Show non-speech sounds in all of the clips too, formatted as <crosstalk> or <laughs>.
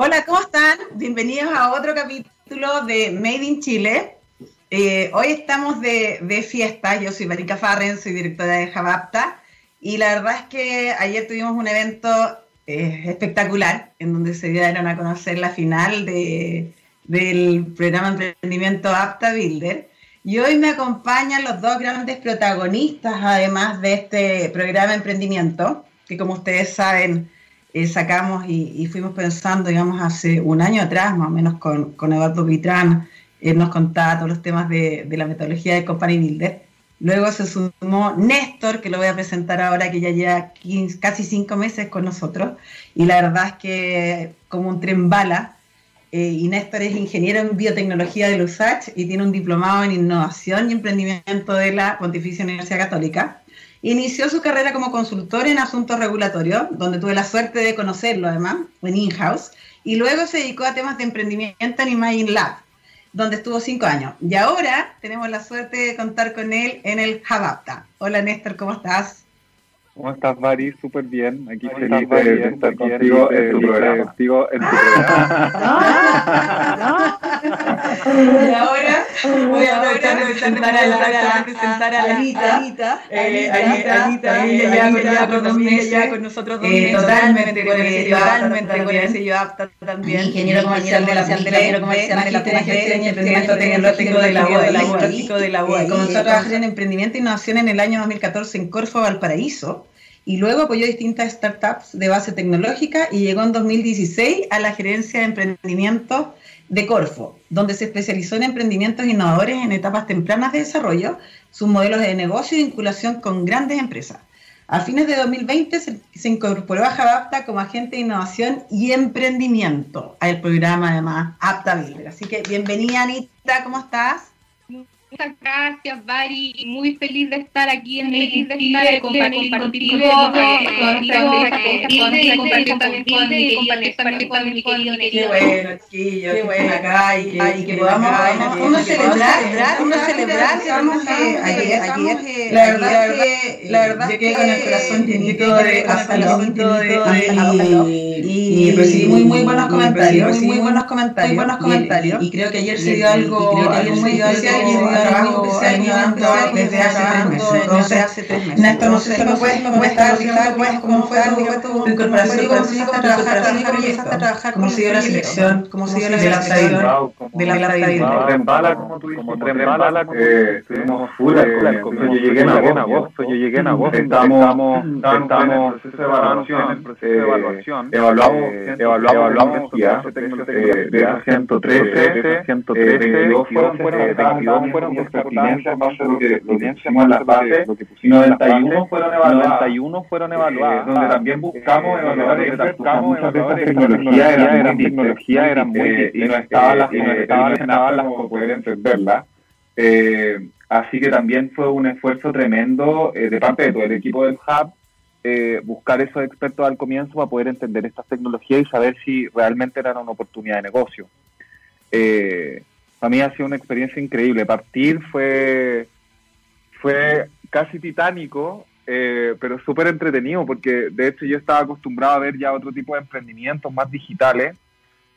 Hola, ¿cómo están? Bienvenidos a otro capítulo de Made in Chile. Eh, hoy estamos de, fiesta. Yo soy Marika Farren, soy directora de Javapta. Y la verdad es que ayer tuvimos un evento eh, espectacular en donde se dieron a conocer la final de, del programa emprendimiento Apta Builder. Y hoy me acompañan los dos grandes protagonistas, además de este programa emprendimiento, que como ustedes saben, eh, sacamos y, fuimos pensando, digamos, hace un año atrás, más o menos, con, con Eduardo Vitrán, él nos contaba todos los temas de, la metodología de Company Builder. Luego se sumó Néstor, que lo voy a presentar ahora, que ya lleva casi cinco meses con nosotros. Y la verdad es que como un tren bala. Eh, y Néstor es ingeniero en biotecnología de LUSACH y tiene un diplomado en innovación y emprendimiento de la Pontificia Universidad Católica. Inició su carrera como consultor en asuntos regulatorios, donde tuve la suerte de conocerlo además, en in-house, y luego se dedicó a temas de emprendimiento en Imagine Lab, donde estuvo cinco años. Y ahora tenemos la suerte de contar con él en el Javapta. Hola Néstor, ¿cómo estás? ¿Cómo estás, Mari? Súper bien. Aquí feliz de, estar contigo en tu programa. en tu programa. y ahora voy a aprovechar de presentar a la presentar a Anita. Anita, ella con nosotros dos meses. Totalmente con el sello totalmente con el sello apta también. Ingeniero comercial de la ingeniero comercial de la emprendimiento tecnológico de la UAI. de la UAI. Comenzó a trabajar en emprendimiento e innovación en el año 2014 en Corfo, Valparaíso y luego apoyó distintas startups de base tecnológica y llegó en 2016 a la gerencia de emprendimiento de Corfo, donde se especializó en emprendimientos innovadores en etapas tempranas de desarrollo, sus modelos de negocio y vinculación con grandes empresas. A fines de 2020 se, incorporó a Javapta como agente de innovación y emprendimiento al programa además Apta Builder. Así que bienvenida Anita, ¿cómo estás? Muchas gracias, Bari. Muy feliz de estar aquí en feliz de estar compartir contigo, compartir también con mi querido Qué bueno, chiquillo, qué bueno acá y que podamos uno celebrar, uno celebrar, ayer, la verdad que la verdad que con el corazón llenito de y recibí muy muy buenos comentarios, muy buenos comentarios, buenos comentarios. y creo que ayer se dio algo muy especial trabajo que se ha venido desde hace tres meses. Entonces. Néstor, no sé si me puedes comentar, pues, cómo fue tu incorporación, cómo empezaste a trabajar, cómo se dio la selección, cómo se dio la selección de la. Como tren bala, como tú como tren bala, estuvimos full Yo llegué en agosto, yo llegué en agosto. Estamos, estamos en el proceso de evaluación. Evaluamos, evaluamos de 113, 113, 22 fueron pertinencia en base a lo que, lo que pusimos en las bases, 91 fueron evaluadas, 91 fueron evaluadas donde también buscamos expertos, muchas de estas tecnologías eran tecnologías eran muy y no estaban las, y no estaban las como poder entenderlas. Eh, así que también fue un esfuerzo tremendo eh, de parte de todo el equipo del Hub eh, buscar esos expertos al comienzo para poder entender estas tecnologías y saber si realmente eran una oportunidad de negocio. Para mí ha sido una experiencia increíble. Partir fue, fue casi titánico, eh, pero súper entretenido, porque de hecho yo estaba acostumbrado a ver ya otro tipo de emprendimientos más digitales.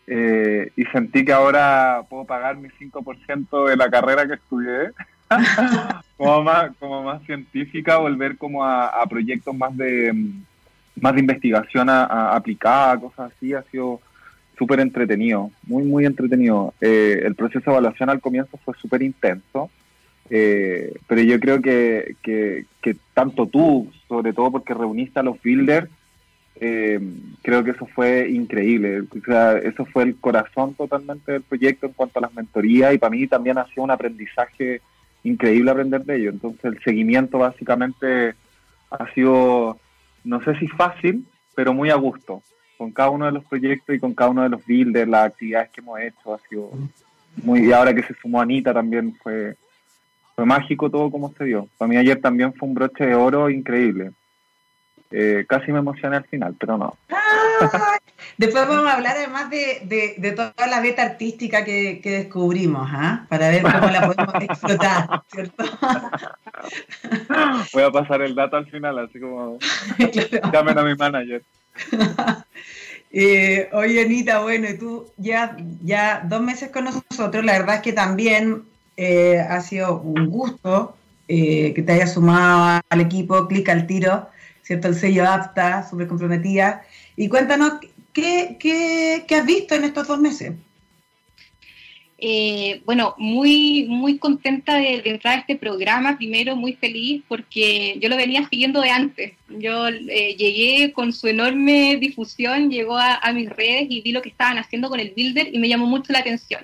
Eh, y sentí que ahora puedo pagar mi 5% de la carrera que estudié <laughs> como, más, como más científica, volver como a, proyectos más de más de investigación aplicada, cosas así, ha sido súper entretenido, muy, muy entretenido. Eh, el proceso de evaluación al comienzo fue súper intenso, eh, pero yo creo que, que, tanto tú, sobre todo porque reuniste a los builders, eh, creo que eso fue increíble. O sea, eso fue el corazón totalmente del proyecto en cuanto a las mentorías y para mí también ha sido un aprendizaje increíble aprender de ello. Entonces el seguimiento básicamente ha sido, no sé si fácil, pero muy a gusto con cada uno de los proyectos y con cada uno de los builders, las actividades que hemos hecho, ha sido muy, y ahora que se sumó Anita también fue, fue mágico todo como se dio. Para mí ayer también fue un broche de oro increíble. Eh, casi me emocioné al final, pero no. <laughs> Después vamos a hablar además de, de, toda la beta artística que, descubrimos, ¿ah? para ver cómo la podemos explotar, <laughs> ¿cierto? Voy a pasar el dato al final, así como <laughs> llamen a mi manager. <laughs> Eh, oye, Anita, bueno, tú ya, ya dos meses con nosotros, la verdad es que también eh, ha sido un gusto eh, que te hayas sumado al equipo, clic al tiro, ¿cierto? El sello apta, súper comprometida. Y cuéntanos, ¿qué, qué, qué has visto en estos dos meses? Eh, bueno, muy, muy contenta de, entrar a este programa, primero muy feliz porque yo lo venía siguiendo de antes. Yo eh, llegué con su enorme difusión, llegó a, mis redes y vi lo que estaban haciendo con el Builder y me llamó mucho la atención.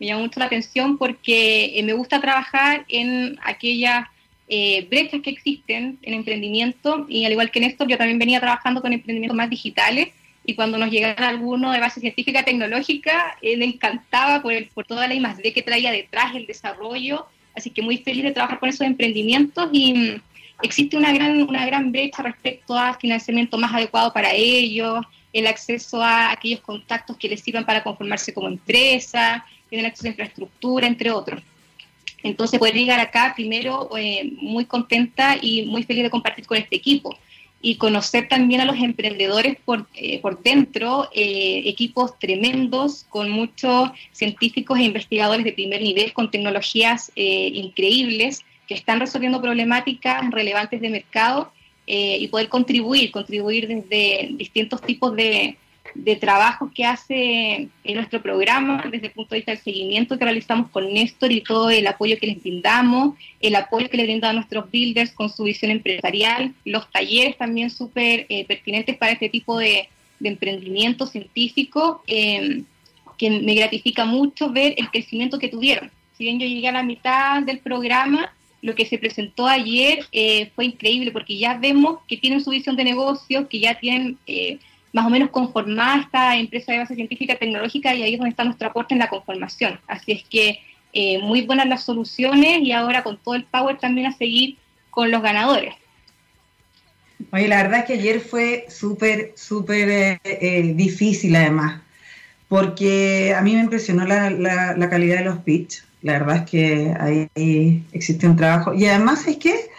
Me llamó mucho la atención porque eh, me gusta trabajar en aquellas brechas que existen en emprendimiento y al igual que en esto, yo también venía trabajando con emprendimientos más digitales y cuando nos llegaba alguno de base científica tecnológica, él le encantaba por, el, por toda la I+.D. que traía detrás, el desarrollo, así que muy feliz de trabajar con esos emprendimientos y mm, existe una gran, una gran brecha respecto a financiamiento más adecuado para ellos, el acceso a aquellos contactos que les sirvan para conformarse como empresa, tienen acceso a infraestructura, entre otros. Entonces, poder llegar acá, primero, eh, muy contenta y muy feliz de compartir con este equipo y conocer también a los emprendedores por, eh, por dentro, eh, equipos tremendos con muchos científicos e investigadores de primer nivel con tecnologías eh, increíbles que están resolviendo problemáticas relevantes de mercado y poder contribuir, contribuir desde distintos tipos de, de trabajos que hace en nuestro programa desde el punto de vista del seguimiento que realizamos con Néstor y todo el apoyo que les brindamos, el apoyo que le brindan a nuestros builders con su visión empresarial, los talleres también súper eh, pertinentes para este tipo de, emprendimiento científico, em, que me gratifica mucho ver el crecimiento que tuvieron. Si bien yo llegué a la mitad del programa, lo que se presentó ayer eh, fue increíble porque ya vemos que tienen su visión de negocio, que ya tienen... Eh, más o menos conformada esta empresa de base científica y tecnológica y ahí es donde está nuestro aporte en la conformación. Así es que eh, muy buenas las soluciones y ahora con todo el power también a seguir con los ganadores. Oye, la verdad es que ayer fue súper, súper eh, eh, difícil además, porque a mí me impresionó la, la calidad de los pitch. La verdad es que ahí existe un trabajo. Y además es que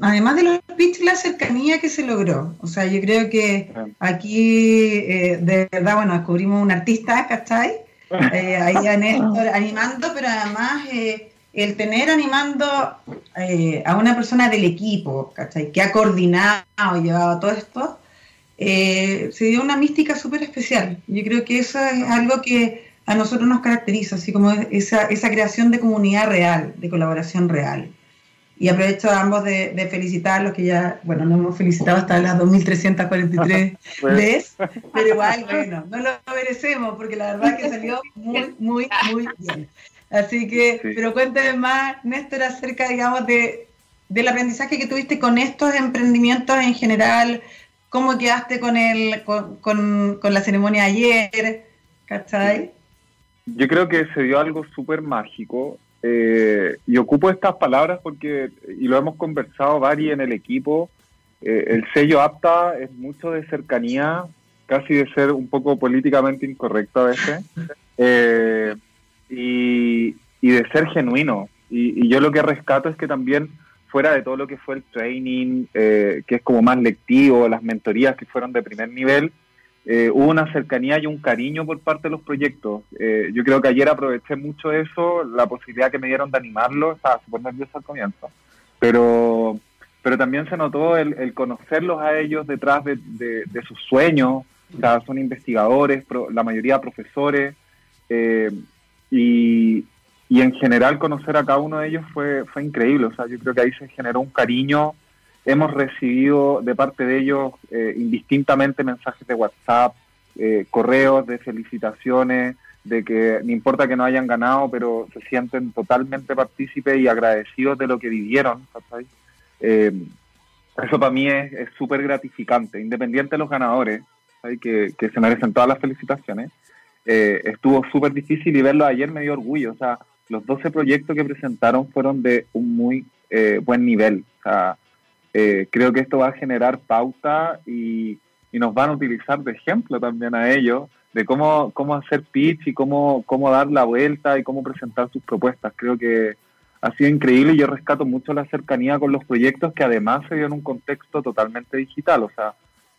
además de los pitch, la cercanía que se logró. O sea, yo creo que aquí, eh, de verdad, bueno, descubrimos un artista, ¿cachai? Eh, ahí a Néstor animando, pero además eh, el tener animando a una persona del equipo, ¿cachai? Que ha coordinado y llevado todo esto, se dio una mística súper especial. Yo creo que eso es algo que a nosotros nos caracteriza, así como esa, esa creación de comunidad real, de colaboración real. Y aprovecho a ambos de, de felicitarlos, que ya, bueno, no hemos felicitado hasta las 2.343 <laughs> veces, pero igual, bueno, no lo merecemos, porque la verdad es que salió muy, muy, muy bien. Así que, pero cuénteme más, Néstor, acerca, digamos, de, del aprendizaje que tuviste con estos emprendimientos en general, cómo quedaste con, el, con, con, con la ceremonia ayer, ¿cachai? Yo creo que se dio algo súper mágico eh, y ocupo estas palabras porque, y lo hemos conversado varios en el equipo, eh, el sello apta es mucho de cercanía, casi de ser un poco políticamente incorrecto a veces, <laughs> eh, y, de ser genuino. Y, yo lo que rescato es que también fuera de todo lo que fue el training, que es como más lectivo, las mentorías que fueron de primer nivel, eh, hubo una cercanía y un cariño por parte de los proyectos. Eh, yo creo que ayer aproveché mucho eso, la posibilidad que me dieron de animarlo, estaba súper nervioso al comienzo, pero, pero también se notó el, conocerlos a ellos detrás de, sus sueños, o sea, son investigadores, la mayoría profesores, eh, y, y en general conocer a cada uno de ellos fue, fue increíble, o sea, yo creo que ahí se generó un cariño Hemos recibido de parte de ellos eh, indistintamente mensajes de WhatsApp, eh, correos de felicitaciones, de que no importa que no hayan ganado, pero se sienten totalmente partícipes y agradecidos de lo que vivieron. Eh, eso para mí es súper gratificante, independiente de los ganadores, que, se merecen todas las felicitaciones. estuvo súper difícil y verlo ayer me dio orgullo. O sea, los 12 proyectos que presentaron fueron de un muy buen nivel. O sea, eh, creo que esto va a generar pauta y, nos van a utilizar de ejemplo también a ellos de cómo, cómo hacer pitch y cómo, cómo dar la vuelta y cómo presentar sus propuestas. Creo que ha sido increíble y yo rescato mucho la cercanía con los proyectos que además se dio en un contexto totalmente digital. O sea,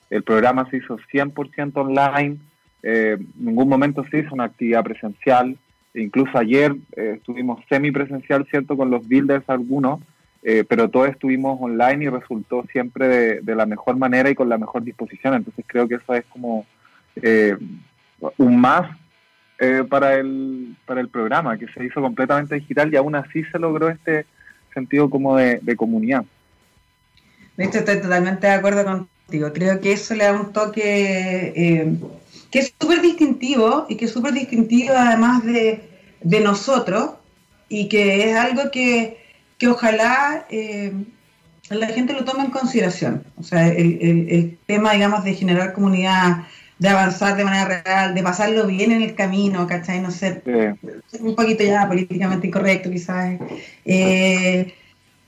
el programa se hizo 100% online, eh, en ningún momento se hizo una actividad presencial, incluso ayer eh, estuvimos semipresencial, ¿cierto?, con los builders algunos, eh, pero todos estuvimos online y resultó siempre de, la mejor manera y con la mejor disposición, entonces creo que eso es como un más para, el, para el programa, que se hizo completamente digital y aún así se logró este sentido como de, de comunidad. De estoy totalmente de acuerdo contigo. Creo que eso le da un toque eh, que es súper distintivo y que es súper distintivo además de, nosotros y que es algo que, ojalá eh, la gente lo tome en consideración. O sea, el, tema, digamos, de generar comunidad, de avanzar de manera real, de pasarlo bien en el camino, ¿cachai? No ser un poquito ya políticamente incorrecto, quizás. Eh,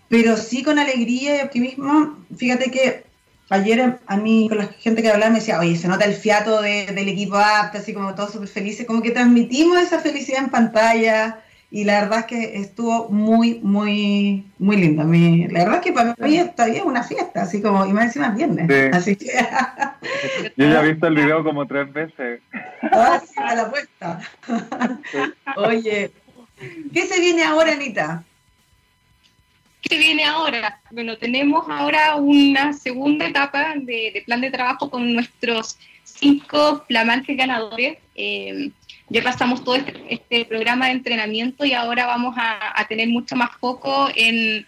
pero sí con alegría y optimismo. Fíjate que ayer a mí, con la gente que hablaba, me decía, oye, se nota el fiato del equipo apto, así como todos súper felices, como que transmitimos esa felicidad en pantalla y la verdad es que estuvo muy, muy, muy lindo. la verdad es que para mí todavía es una fiesta, así como, y más encima viernes. Así que... <laughs> Yo ya he visto el video como tres veces. <laughs> Ah, sí, a la puesta. <laughs> Oye, ¿qué se viene ahora, Anita? ¿Qué viene ahora? Bueno, tenemos ahora una segunda etapa de, plan de trabajo con nuestros cinco flamantes ganadores. Eh, ya pasamos todo este, este, programa de entrenamiento y ahora vamos a, tener mucho más foco en,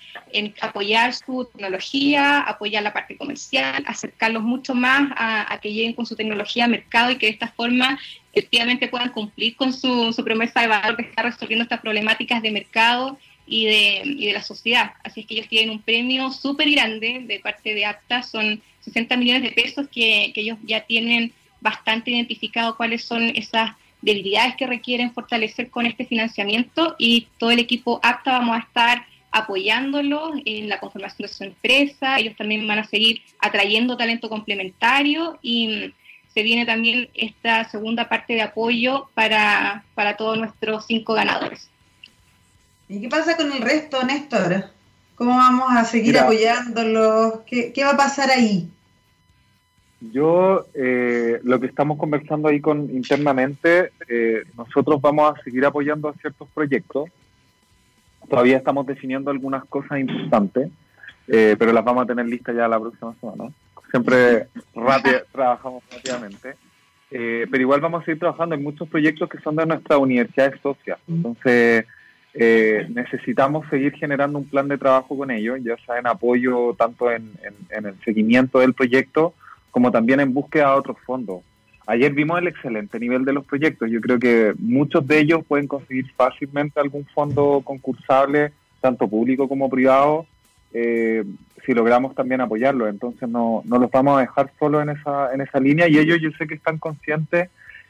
apoyar su tecnología, apoyar la parte comercial, acercarlos mucho más a, que lleguen con su tecnología al mercado y que de esta forma efectivamente puedan cumplir con su, su promesa de valor de estar resolviendo estas problemáticas de mercado y de, y de la sociedad. Así es que ellos tienen un premio súper grande de parte de ACTA, son 60 millones de pesos que ellos ya tienen bastante identificado cuáles son esas debilidades que requieren fortalecer con este financiamiento y todo el equipo ACTA vamos a estar apoyándolo en la conformación de su empresa, ellos también van a seguir atrayendo talento complementario y se viene también esta segunda parte de apoyo para, para todos nuestros cinco ganadores. ¿Y qué pasa con el resto, Néstor? ¿Cómo vamos a seguir apoyándolos? ¿Qué, va a pasar ahí? Yo, eh, lo que estamos conversando ahí con internamente, eh, nosotros vamos a seguir apoyando a ciertos proyectos. Todavía estamos definiendo algunas cosas importantes, eh, pero las vamos a tener listas ya la próxima semana. Siempre rápido, <laughs> trabajamos rápidamente. pero igual vamos a seguir trabajando en muchos proyectos que son de nuestra universidad socias. Entonces, eh, necesitamos seguir generando un plan de trabajo con ellos, ya sea en apoyo tanto en, el seguimiento del proyecto como también en búsqueda de otros fondos. Ayer vimos el excelente nivel de los proyectos. Yo creo que muchos de ellos pueden conseguir fácilmente algún fondo concursable, tanto público como privado, eh, si logramos también apoyarlos. Entonces no, no los vamos a dejar solo en esa, en esa línea y ellos yo sé que están conscientes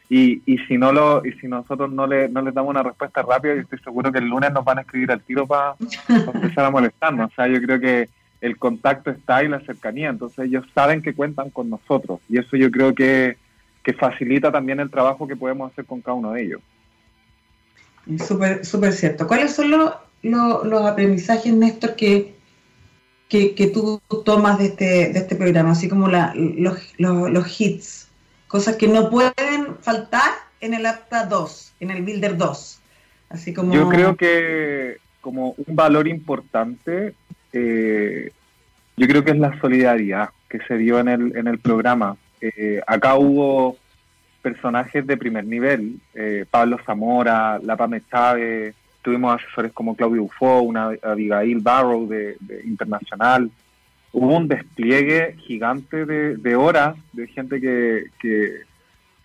y, y si no lo y si nosotros no, le, no les damos una respuesta rápida, yo estoy seguro que el lunes nos van a escribir al tiro para empezar a molestarnos. O sea, yo creo que el contacto está y la cercanía, entonces ellos saben que cuentan con nosotros y eso yo creo que, que facilita también el trabajo que podemos hacer con cada uno de ellos. Súper súper cierto. ¿Cuáles son los, los, aprendizajes, Néstor, que, que, que, tú tomas de este, de este programa? Así como la, los, los, los hits cosas que no pueden faltar en el APTA 2, en el Builder 2. Así como... Yo creo que como un valor importante, eh, yo creo que es la solidaridad que se dio en el, en el programa. Eh, acá hubo personajes de primer nivel, eh, Pablo Zamora, La Pame Chávez, tuvimos asesores como Claudio Ufo, una Abigail Barrow de Internacional, hubo un despliegue gigante de, horas de gente que, que,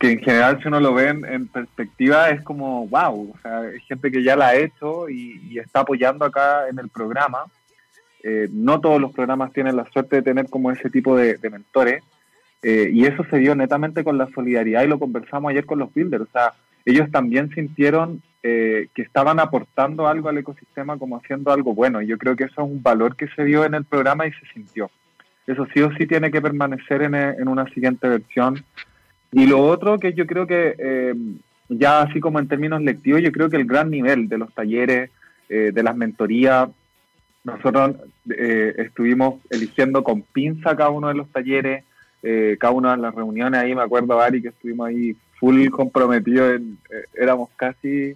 en general si uno lo ve en, perspectiva es como, wow, o sea, es gente que ya la ha hecho y, está apoyando acá en el programa. Eh, no todos los programas tienen la suerte de tener como ese tipo de, mentores. Eh, y eso se dio netamente con la solidaridad y lo conversamos ayer con los builders. O sea, ellos también sintieron eh, que estaban aportando algo al ecosistema como haciendo algo bueno. Y yo creo que eso es un valor que se dio en el programa y se sintió. Eso sí o sí tiene que permanecer en, en una siguiente versión. Y lo otro que yo creo que, eh, ya así como en términos lectivos, yo creo que el gran nivel de los talleres, eh, de las mentorías, nosotros estuvimos eligiendo con pinza cada uno de los talleres, eh, cada una de las reuniones. Ahí, me acuerdo, Ari, que estuvimos ahí full comprometidos, en, eh, éramos casi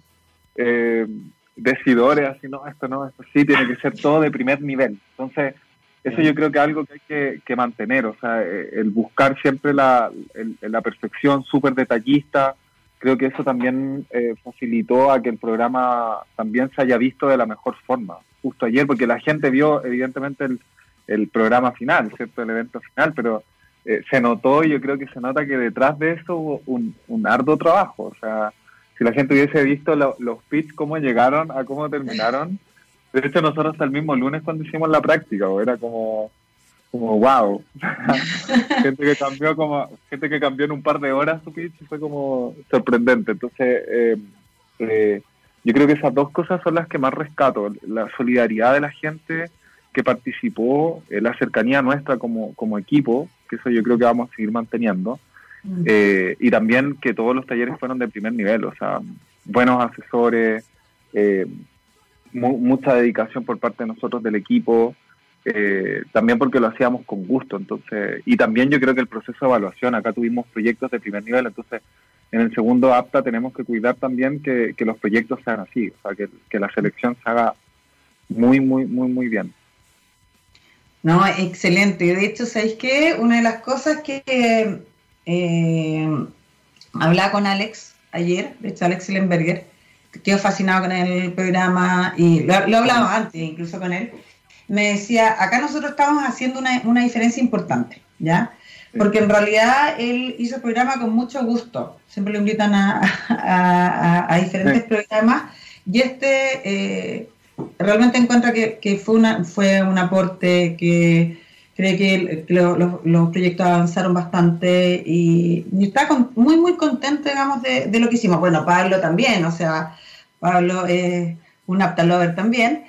eh, decidores, así, no, esto no, esto sí, tiene que ser todo de primer nivel. Entonces, eso yo creo que es algo que hay que, mantener, o sea, eh, el buscar siempre la, la perfección súper detallista, creo que eso también eh, facilitó a que el programa también se haya visto de la mejor forma, justo ayer, porque la gente vio evidentemente el, el programa final, ¿cierto? El evento final, pero eh, se notó y yo creo que se nota que detrás de eso hubo un, un arduo trabajo, o sea, si la gente hubiese visto los pitch, cómo llegaron a cómo terminaron, de hecho, nosotros hasta el mismo lunes cuando hicimos la práctica, era como, como wow. <laughs> gente que cambió como, gente que cambió en un par de horas su pitch fue como sorprendente. Entonces, eh, eh, yo creo que esas dos cosas son las que más rescato, la solidaridad de la gente que participó, eh, la cercanía nuestra como, como equipo, que eso yo creo que vamos a seguir manteniendo, mm. y también que todos los talleres fueron de primer nivel, o sea, buenos asesores, eh, mucha dedicación por parte de nosotros del equipo, eh, también porque lo hacíamos con gusto, entonces, y también yo creo que el proceso de evaluación, acá tuvimos proyectos de primer nivel, entonces en el segundo APTA tenemos que cuidar también que, los proyectos sean así, o sea, que, la selección se haga muy, muy, muy, muy bien. No, excelente. De hecho, ¿sabéis qué? Una de las cosas que eh, hablaba con Alex ayer, de hecho Alex Lemberger, quedó fascinado con el programa y lo, lo hablaba antes incluso con él, me decía, acá nosotros estamos haciendo una, una diferencia importante, ¿ya? Porque en realidad él hizo el programa con mucho gusto, siempre lo invitan a, a, diferentes programas. Y este eh, realmente encuentra que, que, fue, una, fue un aporte que cree que, los proyectos avanzaron bastante y, está muy, muy contento, digamos, de, de, lo que hicimos. Bueno, Pablo también, o sea, Pablo es un aptalover también.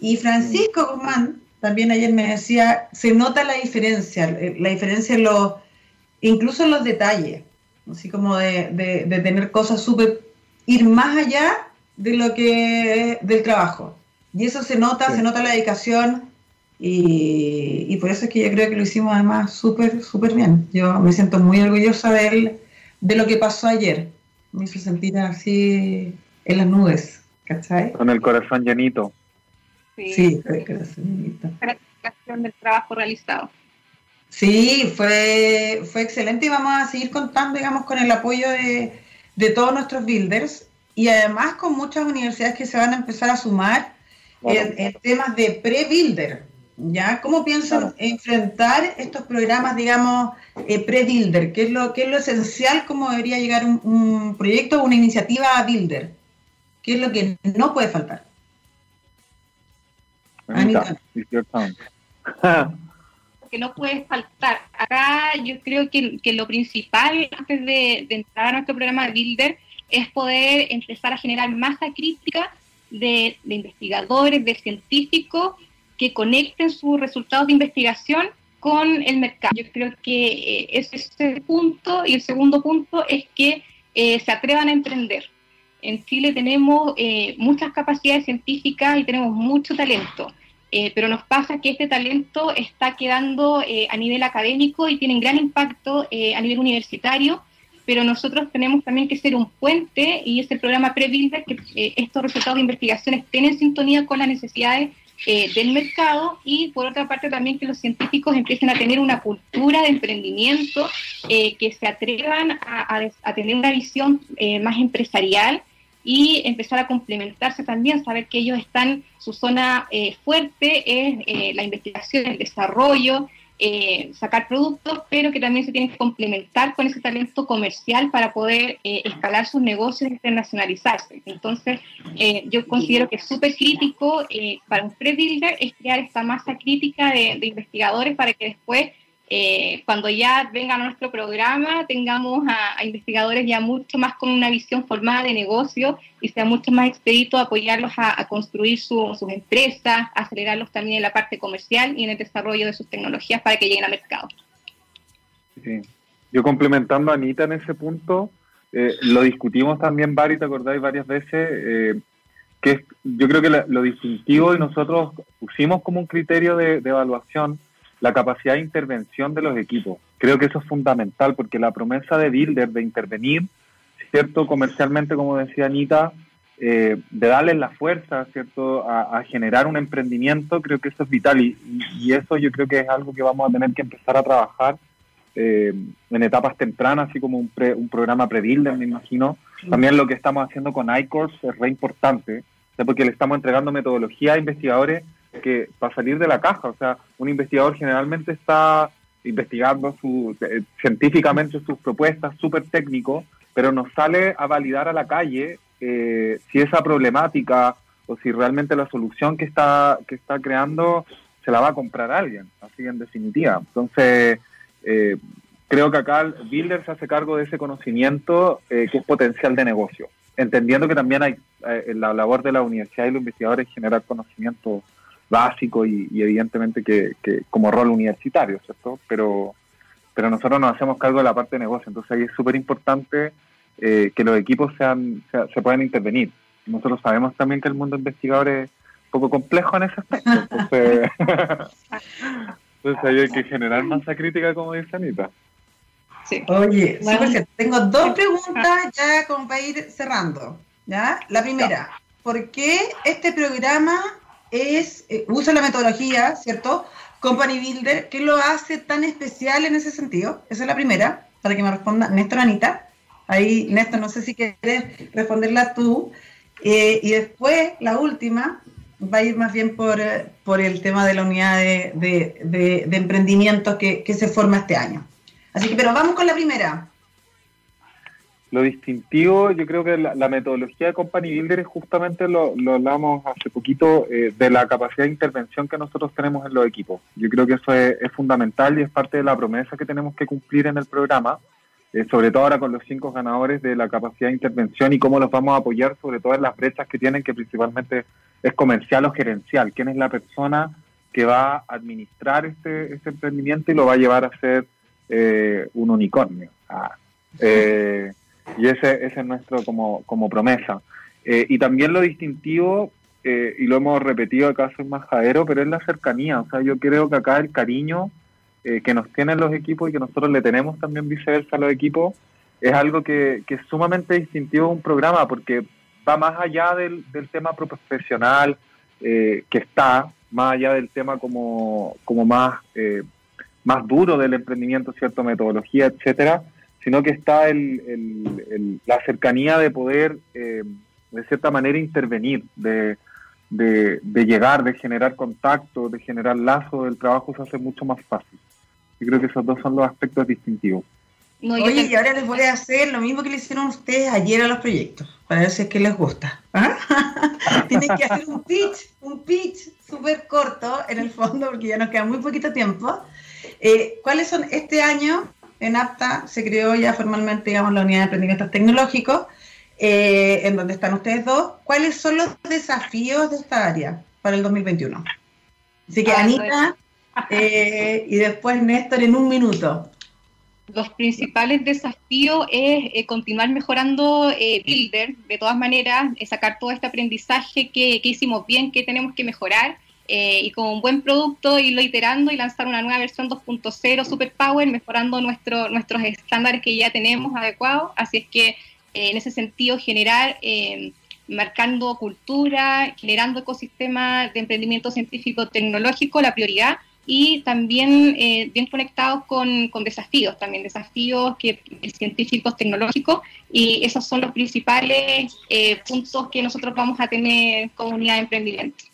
Y Francisco Guzmán también ayer me decía, se nota la diferencia, eh, la diferencia en los, incluso en los detalles, así como de, de, tener cosas súper, ir más allá de lo que del trabajo. Y eso se nota, se nota la dedicación y, y, por eso es que yo creo que lo hicimos además súper, súper bien. Yo me siento muy orgullosa de él, de lo que pasó ayer. Me hizo sentir así en las nubes, ¿cachai? Con el corazón llenito. Sí, llenito. Gratificación del trabajo realizado. Sí, fue, fue excelente y vamos a seguir contando, digamos, con el apoyo de, de todos nuestros builders y además con muchas universidades que se van a empezar a sumar en, temas de pre-builder. ¿Ya? ¿Cómo piensan enfrentar estos programas, digamos, eh, pre-builder? ¿Qué es, lo, ¿Qué es lo esencial? ¿Cómo debería llegar un, un proyecto o una iniciativa a builder? ¿Qué es lo que no puede faltar? <laughs> que no puede faltar. Acá yo creo que, lo principal antes de, entrar a nuestro programa de Builder es poder empezar a generar masa crítica de, investigadores, de científicos que conecten sus resultados de investigación con el mercado. Yo creo que eh, ese es el punto. Y el segundo punto es que eh, se atrevan a emprender en Chile tenemos eh, muchas capacidades científicas y tenemos mucho talento, eh, pero nos pasa que este talento está quedando eh, a nivel académico y tiene gran impacto a nivel universitario, pero nosotros tenemos también que ser un puente y es el programa Prebuilder que estos resultados de investigación estén en sintonía con las necesidades del mercado y por otra parte también que los científicos empiecen a tener una cultura de emprendimiento, que se atrevan a, a, tener una visión más empresarial y empezar a complementarse también, saber que ellos están, su zona eh, fuerte es eh, la investigación, el desarrollo, eh, sacar productos, pero que también se tienen que complementar con ese talento comercial para poder escalar sus negocios e internacionalizarse. Entonces, yo considero que es súper crítico para un pre-builder es crear esta masa crítica de, de investigadores para que después eh, cuando ya venga nuestro programa, tengamos a, investigadores ya mucho más con una visión formada de negocio y sea mucho más expedito apoyarlos a, construir sus empresas, acelerarlos también en la parte comercial y en el desarrollo de sus tecnologías para que lleguen al mercado. Sí. Yo complementando a Anita en ese punto, eh, lo discutimos también, Bari, te acordáis varias veces, eh, que yo creo que lo distintivo y nosotros pusimos como un criterio de evaluación la capacidad de intervención de los equipos. creo que eso es fundamental porque la promesa de Builder de intervenir, ¿cierto? Comercialmente, como decía Anita, eh, de darles la fuerza, ¿cierto? A, generar un emprendimiento, creo que eso es vital y, eso yo creo que es algo que vamos a tener que empezar a trabajar eh, en etapas tempranas, así como un, un programa pre-builder, me imagino. También lo que estamos haciendo con iCourse es re importante, porque le estamos entregando metodología a investigadores que para salir de la caja, o sea, un investigador generalmente está investigando su, eh, científicamente sus propuestas, súper técnico, pero nos sale a validar a la calle eh, si esa problemática o si realmente la solución que está, que está creando se la va a comprar alguien, así en definitiva. Entonces, eh, creo que acá Builder se hace cargo de ese conocimiento que es potencial de negocio, entendiendo que también hay la labor de la universidad y los investigadores generar conocimiento básico y, evidentemente que, como rol universitario, ¿cierto? Pero, pero nosotros nos hacemos cargo de la parte de negocio, entonces ahí es súper importante eh, que los equipos sean, se, puedan intervenir. Nosotros sabemos también que el mundo investigador es un poco complejo en ese aspecto, entonces, <laughs> entonces ahí hay que generar masa crítica, como dice Anita. Sí. Oye, tengo dos preguntas ya como para ir cerrando. ¿ya? La primera, ¿por qué este programa es, eh, usa la metodología, ¿cierto? Company Builder, ¿qué lo hace tan especial en ese sentido? Esa es la primera, para que me responda Néstor Anita. Ahí, Néstor, no sé si quieres responderla tú. Eh, y después, la última, va a ir más bien por, eh, por el tema de la unidad de, de, de, emprendimiento que, que, se forma este año. Así que, pero vamos con la primera. Lo distintivo, yo creo que la, metodología de Company Builder es justamente lo, lo hablamos hace poquito eh, de la capacidad de intervención que nosotros tenemos en los equipos. Yo creo que eso es, fundamental y es parte de la promesa que tenemos que cumplir en el programa, eh, sobre todo ahora con los cinco ganadores de la capacidad de intervención y cómo los vamos a apoyar, sobre todo en las brechas que tienen, que principalmente es comercial o gerencial. ¿Quién es la persona que va a administrar este, este emprendimiento y lo va a llevar a ser eh, un unicornio? Ah, y ese, ese es nuestro como, como promesa. Eh, y también lo distintivo, eh, y lo hemos repetido acá, soy majadero, pero es la cercanía. O sea, yo creo que acá el cariño eh, que nos tienen los equipos y que nosotros le tenemos también viceversa a los equipos, es algo que, que es sumamente distintivo de un programa, porque va más allá del, del tema profesional que está, más allá del tema como, como más, más duro del emprendimiento, cierto, metodología, etcétera sino que está el, la cercanía de poder, eh, de cierta manera, intervenir, de, llegar, de generar contacto, de generar lazo, el trabajo se hace mucho más fácil. Yo creo que esos dos son los aspectos distintivos. Oye, y ahora les voy a hacer lo mismo que le hicieron ustedes ayer a los proyectos, para ver si es que les gusta. ¿Ah? <laughs> Tienen que hacer un pitch, un pitch súper corto en el fondo, porque ya nos queda muy poquito tiempo. Eh, ¿Cuáles son este año en APTA se creó ya formalmente, digamos, la unidad de emprendimientos tecnológicos, eh, en donde están ustedes dos. ¿Cuáles son los desafíos de esta área para el 2021? Así que Anita eh, y después Néstor en un minuto. Los principales desafíos es eh, continuar mejorando Builder, de todas maneras, sacar todo este aprendizaje que, que hicimos bien, que tenemos que mejorar eh, y como un buen producto irlo iterando y lanzar una nueva versión 2.0 Super Power, mejorando nuestro, nuestros estándares que ya tenemos adecuados. Así es que eh, en ese sentido generar, eh, marcando cultura, generando ecosistemas de emprendimiento científico tecnológico, la prioridad y también bien conectados con, con, desafíos, también desafíos que, científicos tecnológicos y esos son los principales puntos que nosotros vamos a tener como unidad de emprendimiento.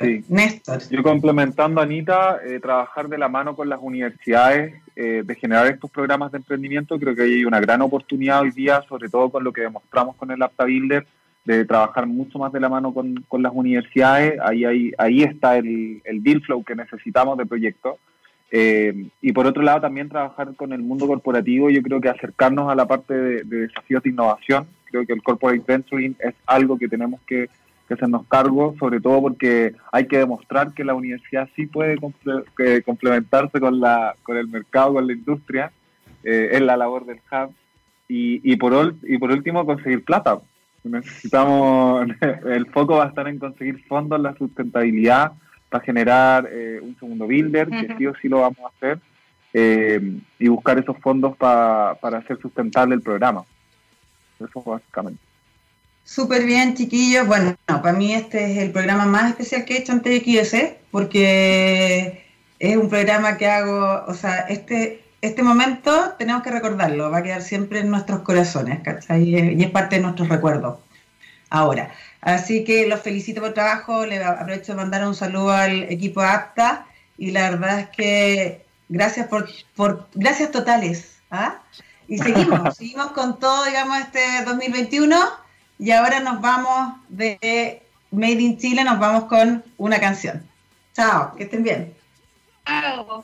Sí. Néstor. Yo complementando a Anita, eh, trabajar de la mano con las universidades eh, de generar estos programas de emprendimiento, creo que hay una gran oportunidad hoy día, sobre todo con lo que demostramos con el Apta Builder, de trabajar mucho más de la mano con, con las universidades. Ahí, ahí, ahí está el, el deal flow que necesitamos de proyectos. Eh, y por otro lado, también trabajar con el mundo corporativo, yo creo que acercarnos a la parte de, de desafíos de innovación. Creo que el corporate venturing es algo que tenemos que que hacernos cargo, sobre todo porque hay que demostrar que la universidad sí puede complementarse con, la, con el mercado, con la industria, eh, es la labor del hub. Y, y, por, y por último, conseguir plata. Necesitamos, <laughs> el foco va a estar en conseguir fondos, la sustentabilidad, para generar eh, un segundo builder, que sí o sí lo vamos a hacer. y buscar esos fondos para hacer sustentable el programa. Eso básicamente. Súper bien, chiquillos. Bueno, para mí este es el programa más especial que he hecho ante XS, porque es un programa que hago, o sea, este, este momento tenemos que recordarlo, va a quedar siempre en nuestros corazones, ¿cachai? Y es parte de nuestros recuerdos. Ahora, así que los felicito por el trabajo, le aprovecho de mandar un saludo al equipo APTA y la verdad es que gracias por, por gracias totales. ¿ah? Y seguimos, <laughs> seguimos con todo, digamos, este 2021 y ahora nos vamos de Made in Chile, nos vamos con una canción. Chao, que estén bien. Chao.